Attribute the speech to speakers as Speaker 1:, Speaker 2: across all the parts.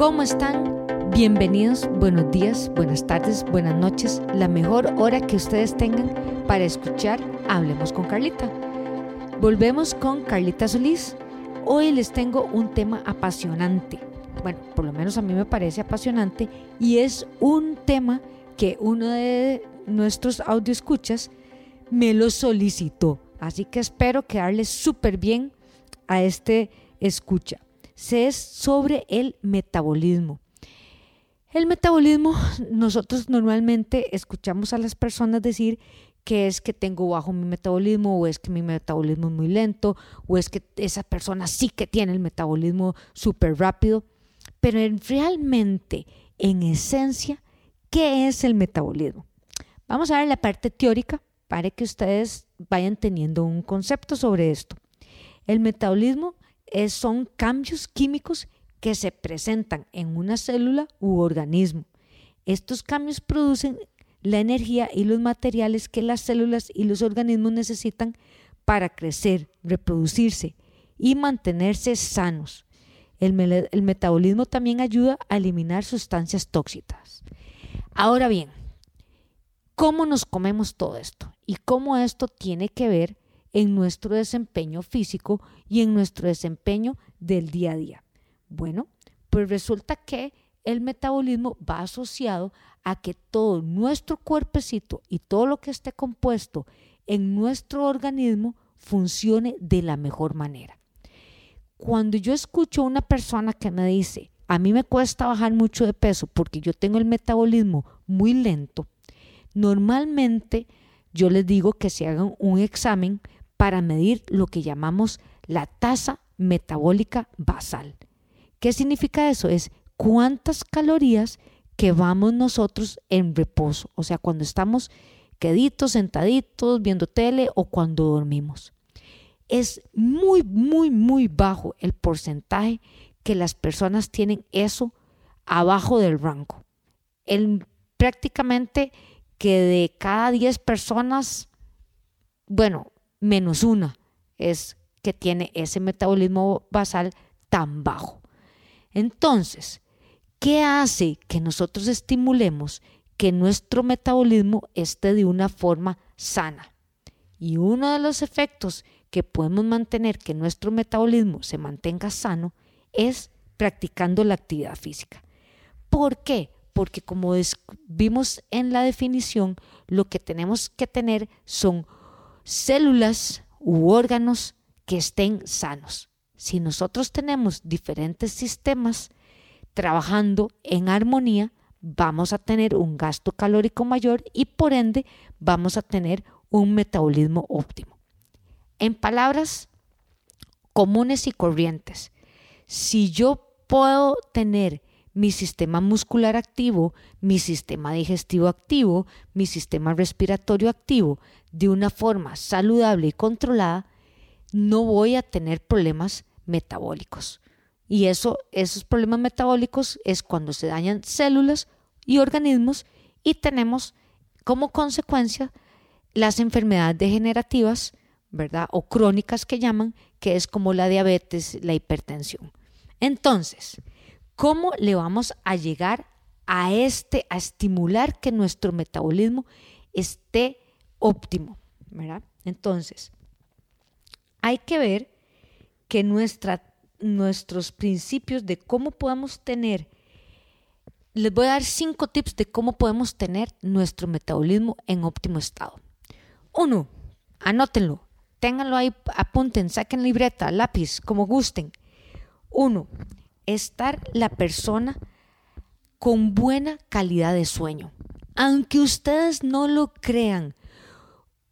Speaker 1: ¿Cómo están? Bienvenidos, buenos días, buenas tardes, buenas noches, la mejor hora que ustedes tengan para escuchar Hablemos con Carlita. Volvemos con Carlita Solís. Hoy les tengo un tema apasionante. Bueno, por lo menos a mí me parece apasionante y es un tema que uno de nuestros escuchas me lo solicitó. Así que espero quedarles súper bien a este escucha. Se es sobre el metabolismo. El metabolismo, nosotros normalmente escuchamos a las personas decir que es que tengo bajo mi metabolismo o es que mi metabolismo es muy lento o es que esa persona sí que tiene el metabolismo súper rápido. Pero realmente, en esencia, ¿qué es el metabolismo? Vamos a ver la parte teórica para que ustedes vayan teniendo un concepto sobre esto. El metabolismo son cambios químicos que se presentan en una célula u organismo. Estos cambios producen la energía y los materiales que las células y los organismos necesitan para crecer, reproducirse y mantenerse sanos. El, el, metabolismo también ayuda a eliminar sustancias tóxicas. Ahora bien, ¿cómo nos comemos todo esto? Y cómo esto tiene que ver en nuestro desempeño físico y en nuestro desempeño del día a día. Bueno, pues resulta que el metabolismo va asociado a que todo nuestro cuerpecito y todo lo que esté compuesto en nuestro organismo funcione de la mejor manera. Cuando yo escucho a una persona que me dice, a mí me cuesta bajar mucho de peso porque yo tengo el metabolismo muy lento, normalmente yo les digo que se hagan un examen para medir lo que llamamos la tasa metabólica basal. ¿Qué significa eso? Es cuántas calorías que vamos nosotros en reposo, o sea, cuando estamos queditos, sentaditos, viendo tele o cuando dormimos. Es muy, muy, muy bajo el porcentaje que las personas tienen eso abajo del rango. El, prácticamente que de cada 10 personas, bueno, menos una es que tiene ese metabolismo basal tan bajo. Entonces, ¿qué hace que nosotros estimulemos que nuestro metabolismo esté de una forma sana? Y uno de los efectos que podemos mantener que nuestro metabolismo se mantenga sano es practicando la actividad física. ¿Por qué? Porque como vimos en la definición, lo que tenemos que tener son células u órganos que estén sanos. Si nosotros tenemos diferentes sistemas trabajando en armonía, vamos a tener un gasto calórico mayor y por ende vamos a tener un metabolismo óptimo. En palabras comunes y corrientes, si yo puedo tener mi sistema muscular activo, mi sistema digestivo activo, mi sistema respiratorio activo de una forma saludable y controlada, no voy a tener problemas metabólicos. Y eso, esos problemas metabólicos es cuando se dañan células y organismos y tenemos como consecuencia las enfermedades degenerativas, ¿verdad? O crónicas que llaman, que es como la diabetes, la hipertensión. Entonces, ¿Cómo le vamos a llegar a este, a estimular que nuestro metabolismo esté óptimo? Entonces, hay que ver que nuestra, nuestros principios de cómo podemos tener, les voy a dar cinco tips de cómo podemos tener nuestro metabolismo en óptimo estado. Uno, anótenlo, ténganlo ahí, apunten, saquen libreta, lápiz, como gusten. Uno, estar la persona con buena calidad de sueño. Aunque ustedes no lo crean,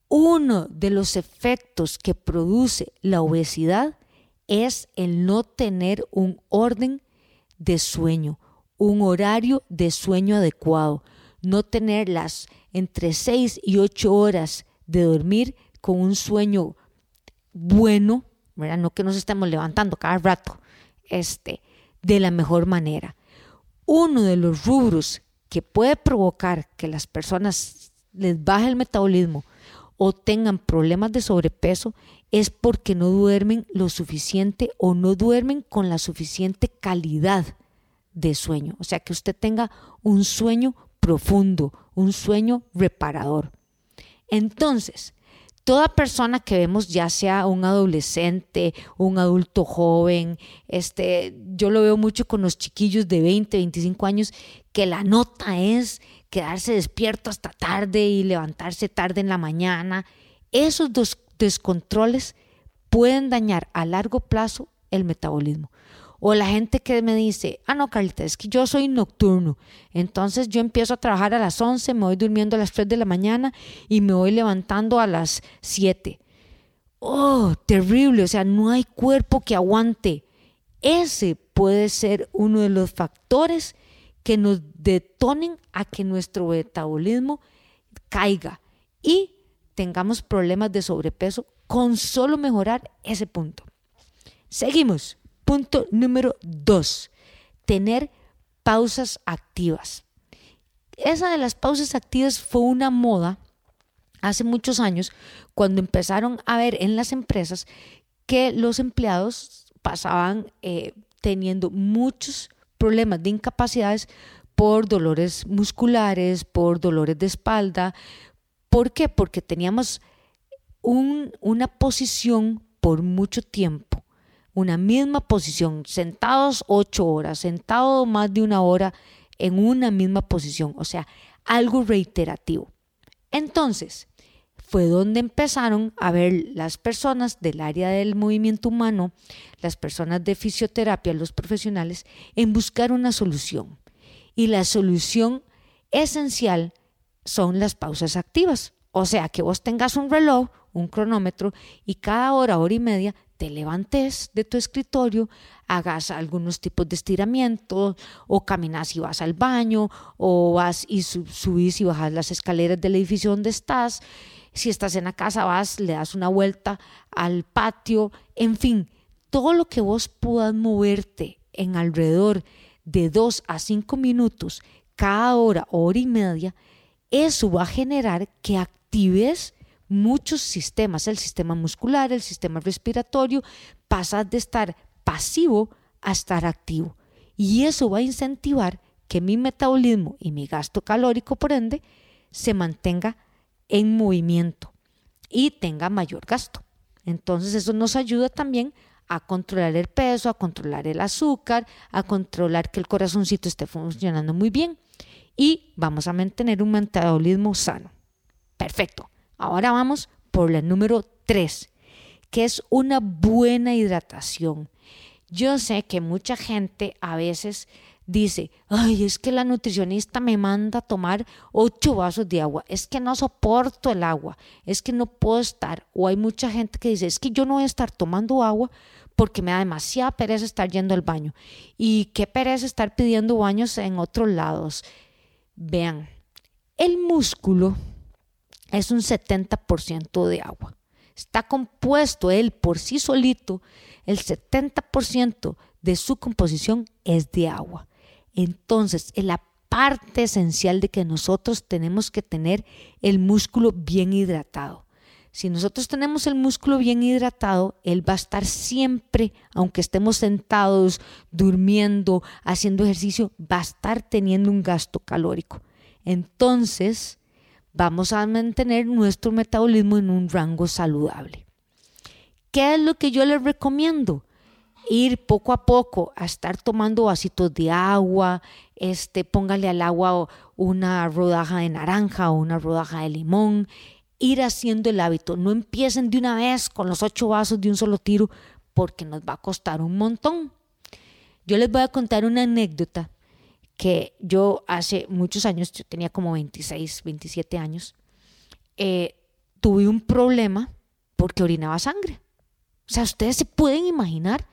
Speaker 1: uno de los efectos que produce la obesidad es el no tener un orden de sueño, un horario de sueño adecuado, no tener las entre 6 y 8 horas de dormir con un sueño bueno, ¿verdad? no que nos estemos levantando cada rato, este, de la mejor manera. Uno de los rubros que puede provocar que las personas les baje el metabolismo o tengan problemas de sobrepeso es porque no duermen lo suficiente o no duermen con la suficiente calidad de sueño, o sea, que usted tenga un sueño profundo, un sueño reparador. Entonces, toda persona que vemos, ya sea un adolescente, un adulto joven, este, yo lo veo mucho con los chiquillos de 20, 25 años, que la nota es quedarse despierto hasta tarde y levantarse tarde en la mañana. Esos dos descontroles pueden dañar a largo plazo el metabolismo. O la gente que me dice, ah, no, Carlita, es que yo soy nocturno. Entonces yo empiezo a trabajar a las 11, me voy durmiendo a las 3 de la mañana y me voy levantando a las 7. Oh, terrible. O sea, no hay cuerpo que aguante. Ese puede ser uno de los factores que nos detonen a que nuestro metabolismo caiga y tengamos problemas de sobrepeso con solo mejorar ese punto. Seguimos. Punto número dos, tener pausas activas. Esa de las pausas activas fue una moda hace muchos años cuando empezaron a ver en las empresas que los empleados pasaban eh, teniendo muchos problemas de incapacidades por dolores musculares, por dolores de espalda. ¿Por qué? Porque teníamos una posición por mucho tiempo una misma posición, sentados ocho horas, sentado más de una hora en una misma posición, o sea, algo reiterativo. Entonces, fue donde empezaron a ver las personas del área del movimiento humano, las personas de fisioterapia, los profesionales, en buscar una solución. Y la solución esencial son las pausas activas. O sea, que vos tengas un reloj, un cronómetro, y cada hora, hora y media te levantes de tu escritorio, hagas algunos tipos de estiramientos, o caminas y vas al baño, o vas y subís y bajas las escaleras del edificio donde estás. Si estás en la casa, vas, le das una vuelta al patio, en fin, todo lo que vos puedas moverte en alrededor de dos a cinco minutos cada hora hora y media, eso va a generar que actives muchos sistemas, el sistema muscular, el sistema respiratorio, pasa de estar pasivo a estar activo. Y eso va a incentivar que mi metabolismo y mi gasto calórico, por ende, se mantenga en movimiento y tenga mayor gasto. Entonces eso nos ayuda también a controlar el peso, a controlar el azúcar, a controlar que el corazoncito esté funcionando muy bien y vamos a mantener un metabolismo sano. Perfecto. Ahora vamos por la número 3, que es una buena hidratación. Yo sé que mucha gente a veces dice, ay, es que la nutricionista me manda a tomar ocho vasos de agua, es que no soporto el agua, es que no puedo estar. O hay mucha gente que dice, es que yo no voy a estar tomando agua porque me da demasiada pereza estar yendo al baño. Y qué pereza estar pidiendo baños en otros lados. Vean, el músculo es un 70% de agua. Está compuesto él por sí solito, el 70% de su composición es de agua. Entonces, es la parte esencial de que nosotros tenemos que tener el músculo bien hidratado. Si nosotros tenemos el músculo bien hidratado, él va a estar siempre, aunque estemos sentados, durmiendo, haciendo ejercicio, va a estar teniendo un gasto calórico. Entonces, vamos a mantener nuestro metabolismo en un rango saludable. ¿Qué es lo que yo les recomiendo? Ir poco a poco a estar tomando vasitos de agua, este, póngale al agua una rodaja de naranja o una rodaja de limón, ir haciendo el hábito. No empiecen de una vez con los ocho vasos de un solo tiro porque nos va a costar un montón. Yo les voy a contar una anécdota que yo hace muchos años, yo tenía como 26, 27 años, eh, tuve un problema porque orinaba sangre. O sea, ustedes se pueden imaginar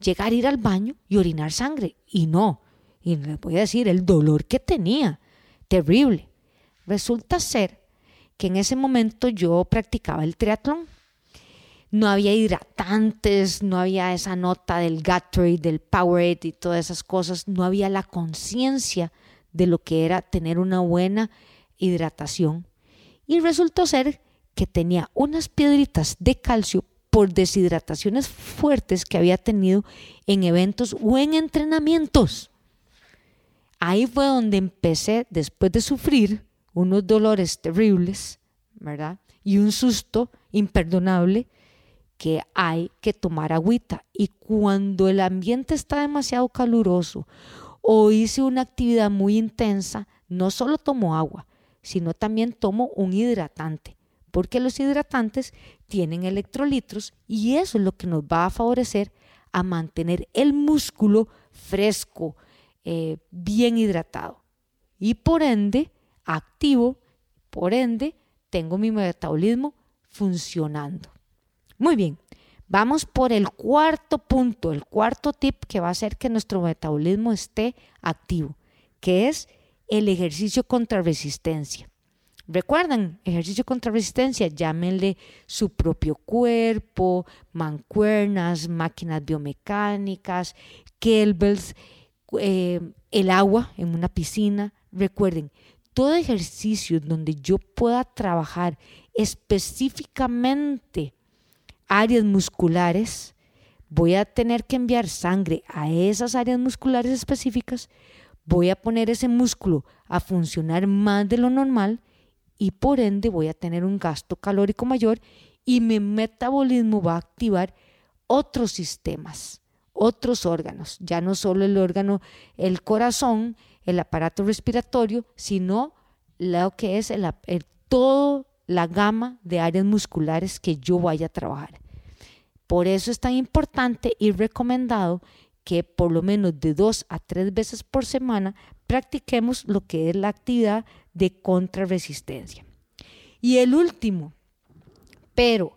Speaker 1: llegar a ir al baño y orinar sangre. Y no. Y les voy a decir el dolor que tenía. Terrible. Resulta ser que en ese momento yo practicaba el triatlón no había hidratantes, no había esa nota del Gatorade, del Powerade y todas esas cosas, no había la conciencia de lo que era tener una buena hidratación. Y resultó ser que tenía unas piedritas de calcio por deshidrataciones fuertes que había tenido en eventos o en entrenamientos. Ahí fue donde empecé, después de sufrir unos dolores terribles, ¿verdad? Y un susto imperdonable, que hay que tomar agüita. Y cuando el ambiente está demasiado caluroso o hice una actividad muy intensa, no solo tomo agua, sino también tomo un hidratante, porque los hidratantes tienen electrolitos y eso es lo que nos va a favorecer a mantener el músculo fresco, eh, bien hidratado y por ende activo, por ende tengo mi metabolismo funcionando. Muy bien, vamos por el cuarto punto, el cuarto tip que va a hacer que nuestro metabolismo esté activo, que es el ejercicio contra resistencia. Recuerdan, ejercicio contra resistencia, llámenle su propio cuerpo, mancuernas, máquinas biomecánicas, kettlebells, eh, el agua en una piscina. Recuerden, todo ejercicio donde yo pueda trabajar específicamente áreas musculares, voy a tener que enviar sangre a esas áreas musculares específicas, voy a poner ese músculo a funcionar más de lo normal y por ende voy a tener un gasto calórico mayor y mi metabolismo va a activar otros sistemas, otros órganos, ya no solo el órgano, el corazón, el aparato respiratorio, sino lo que es el, todo la gama de áreas musculares que yo vaya a trabajar. Por eso es tan importante y recomendado que por lo menos de dos a tres veces por semana practiquemos lo que es la actividad de contrarresistencia. Y el último, pero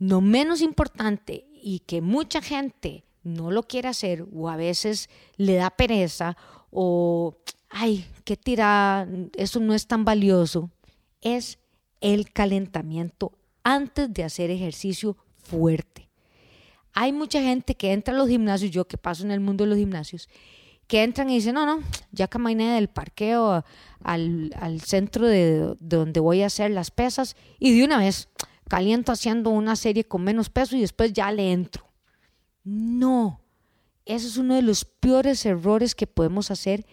Speaker 1: no menos importante y que mucha gente no lo quiere hacer o a veces le da pereza o, ay, qué tira, eso no es tan valioso, es el calentamiento antes de hacer ejercicio fuerte. Hay mucha gente que entra a los gimnasios, yo que paso en el mundo de los gimnasios, que entran y dicen, no, no, ya caminé del parqueo al, al centro de, donde voy a hacer las pesas y de una vez caliento haciendo una serie con menos peso y después ya le entro. No, eso es uno de los peores errores que podemos hacer,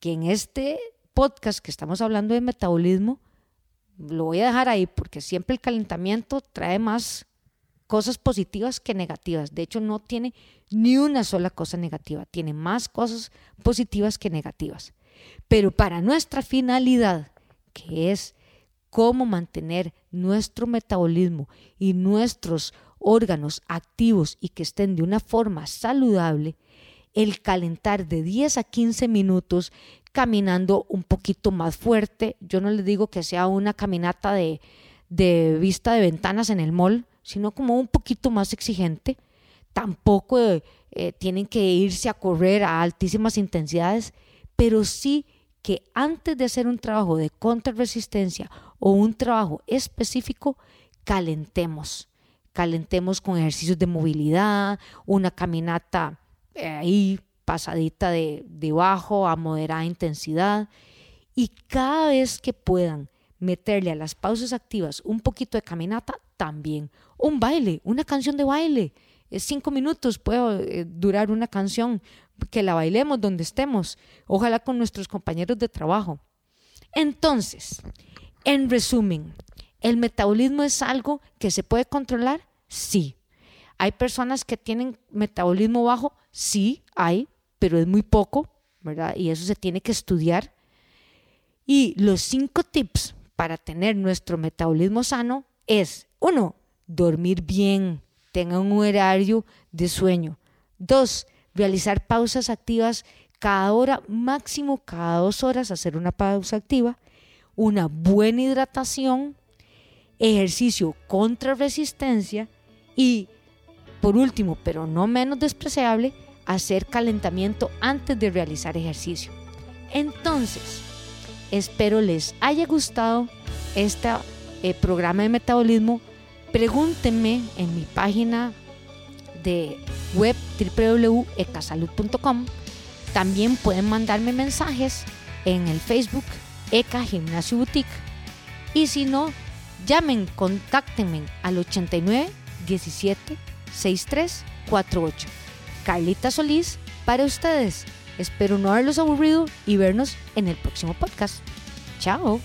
Speaker 1: que en este podcast que estamos hablando de metabolismo, lo voy a dejar ahí porque siempre el calentamiento trae más cosas positivas que negativas. De hecho, no tiene ni una sola cosa negativa, tiene más cosas positivas que negativas. Pero para nuestra finalidad, que es cómo mantener nuestro metabolismo y nuestros órganos activos y que estén de una forma saludable, el calentar de 10 a 15 minutos caminando un poquito más fuerte. Yo no les digo que sea una caminata de, vista de ventanas en el mall, sino como un poquito más exigente. Tampoco eh, tienen que irse a correr a altísimas intensidades, pero sí que antes de hacer un trabajo de contrarresistencia o un trabajo específico, calentemos. Calentemos con ejercicios de movilidad, una caminata eh, ahí pasadita de, de bajo a moderada intensidad y cada vez que puedan meterle a las pausas activas un poquito de caminata, también. Un baile, una canción de baile. Cinco minutos puede eh, durar una canción, que la bailemos donde estemos, ojalá con nuestros compañeros de trabajo. Entonces, en resumen, ¿el metabolismo es algo que se puede controlar? Sí. ¿Hay personas que tienen metabolismo bajo? Sí, hay pero es muy poco, ¿verdad? Y eso se tiene que estudiar. Y los cinco tips para tener nuestro metabolismo sano es, uno, dormir bien, tengan un horario de sueño. Dos, realizar pausas activas cada hora, máximo cada dos horas, hacer una pausa activa. Una buena hidratación, ejercicio contra resistencia y, por último, pero no menos despreciable, hacer calentamiento antes de realizar ejercicio. Entonces, espero les haya gustado este programa de metabolismo. Pregúntenme en mi página de web www.ecasalud.com. También pueden mandarme mensajes en el Facebook ECA Gimnasio Boutique. Y si no, llamen, contáctenme al 89 17 63 48. Carlita Solís para ustedes. Espero no haberlos aburrido y vernos en el próximo podcast. Chao.